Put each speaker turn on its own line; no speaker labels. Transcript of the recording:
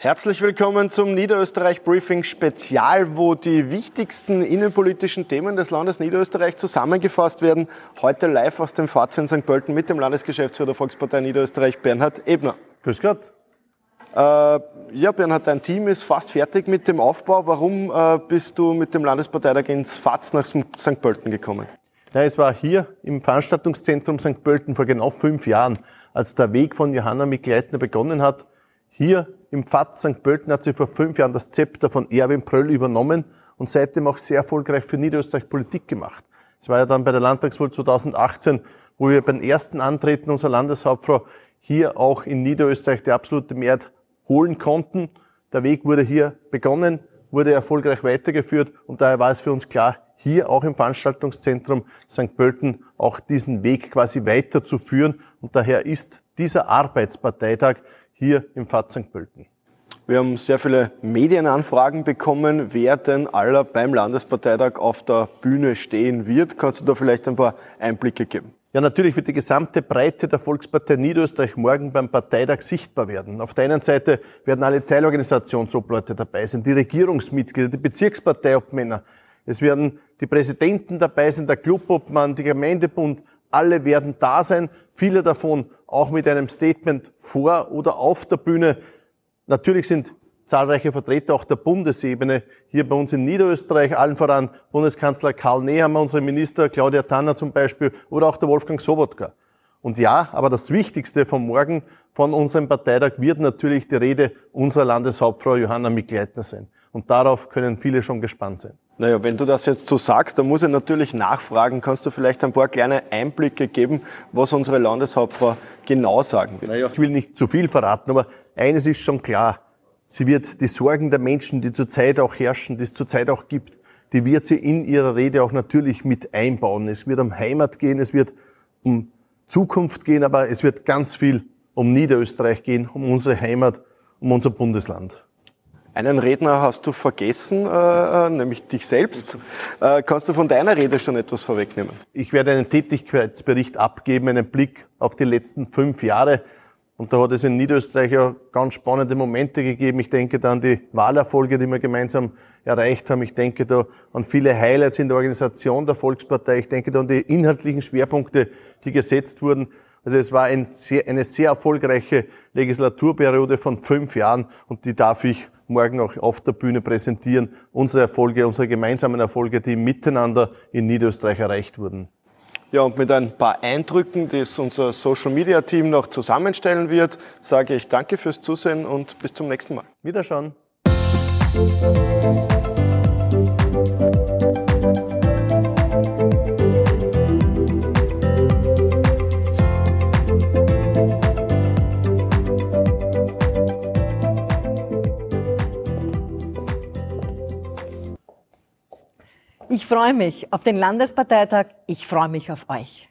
Herzlich willkommen zum Niederösterreich Briefing Spezial, wo die wichtigsten innenpolitischen Themen des Landes Niederösterreich zusammengefasst werden. Heute live aus dem Fazit in St. Pölten mit dem Landesgeschäftsführer der Volkspartei Niederösterreich, Bernhard Ebner.
Grüß Gott.
Äh, ja, Bernhard, dein Team ist fast fertig mit dem Aufbau. Warum äh, bist du mit dem Landesparteitag ins FAZ nach St. Pölten gekommen?
Ja, es war hier im Veranstaltungszentrum St. Pölten vor genau fünf Jahren, als der Weg von Johanna Mikleitner begonnen hat. Hier im FAZ St. Pölten hat sie vor fünf Jahren das Zepter von Erwin Pröll übernommen und seitdem auch sehr erfolgreich für Niederösterreich Politik gemacht. Es war ja dann bei der Landtagswahl 2018, wo wir beim ersten Antreten unserer Landeshauptfrau hier auch in Niederösterreich die absolute Mehrheit holen konnten. Der Weg wurde hier begonnen, wurde erfolgreich weitergeführt und daher war es für uns klar, hier auch im Veranstaltungszentrum St. Pölten auch diesen Weg quasi weiterzuführen und daher ist dieser Arbeitsparteitag hier im St. Pölten.
Wir haben sehr viele Medienanfragen bekommen, wer denn aller beim Landesparteitag auf der Bühne stehen wird. Kannst du da vielleicht ein paar Einblicke geben?
Ja, natürlich wird die gesamte Breite der Volkspartei Niederösterreich morgen beim Parteitag sichtbar werden. Auf der einen Seite werden alle Teilorganisationsobleute dabei sein, die Regierungsmitglieder, die Bezirksparteiobmänner. Es werden die Präsidenten dabei sein, der Clubobmann, die Gemeindebund, alle werden da sein. Viele davon auch mit einem Statement vor oder auf der Bühne. Natürlich sind zahlreiche Vertreter auch der Bundesebene hier bei uns in Niederösterreich, allen voran Bundeskanzler Karl Nehammer, unsere Minister Claudia Tanner zum Beispiel oder auch der Wolfgang Sobotka. Und ja, aber das Wichtigste vom Morgen von unserem Parteitag wird natürlich die Rede unserer Landeshauptfrau Johanna Mikleitner sein. Und darauf können viele schon gespannt sein.
Naja, wenn du das jetzt so sagst, dann muss ich natürlich nachfragen. Kannst du vielleicht ein paar kleine Einblicke geben, was unsere Landeshauptfrau genau sagen wird?
Naja, ich will nicht zu viel verraten, aber eines ist schon klar. Sie wird die Sorgen der Menschen, die zurzeit auch herrschen, die es zurzeit auch gibt, die wird sie in ihrer Rede auch natürlich mit einbauen. Es wird um Heimat gehen, es wird um Zukunft gehen, aber es wird ganz viel um Niederösterreich gehen, um unsere Heimat, um unser Bundesland.
Einen Redner hast du vergessen, äh, äh, nämlich dich selbst. Äh, kannst du von deiner Rede schon etwas vorwegnehmen?
Ich werde einen Tätigkeitsbericht abgeben, einen Blick auf die letzten fünf Jahre. Und da hat es in Niederösterreich ja ganz spannende Momente gegeben. Ich denke da an die Wahlerfolge, die wir gemeinsam erreicht haben. Ich denke da an viele Highlights in der Organisation der Volkspartei. Ich denke da an die inhaltlichen Schwerpunkte, die gesetzt wurden. Also es war ein sehr, eine sehr erfolgreiche Legislaturperiode von fünf Jahren und die darf ich morgen auch auf der Bühne präsentieren. Unsere Erfolge, unsere gemeinsamen Erfolge, die miteinander in Niederösterreich erreicht wurden.
Ja, und mit ein paar Eindrücken, die unser Social Media Team noch zusammenstellen wird, sage ich danke fürs Zusehen und bis zum nächsten Mal.
Wiederschauen.
Ich freue mich auf den Landesparteitag. Ich freue mich auf euch.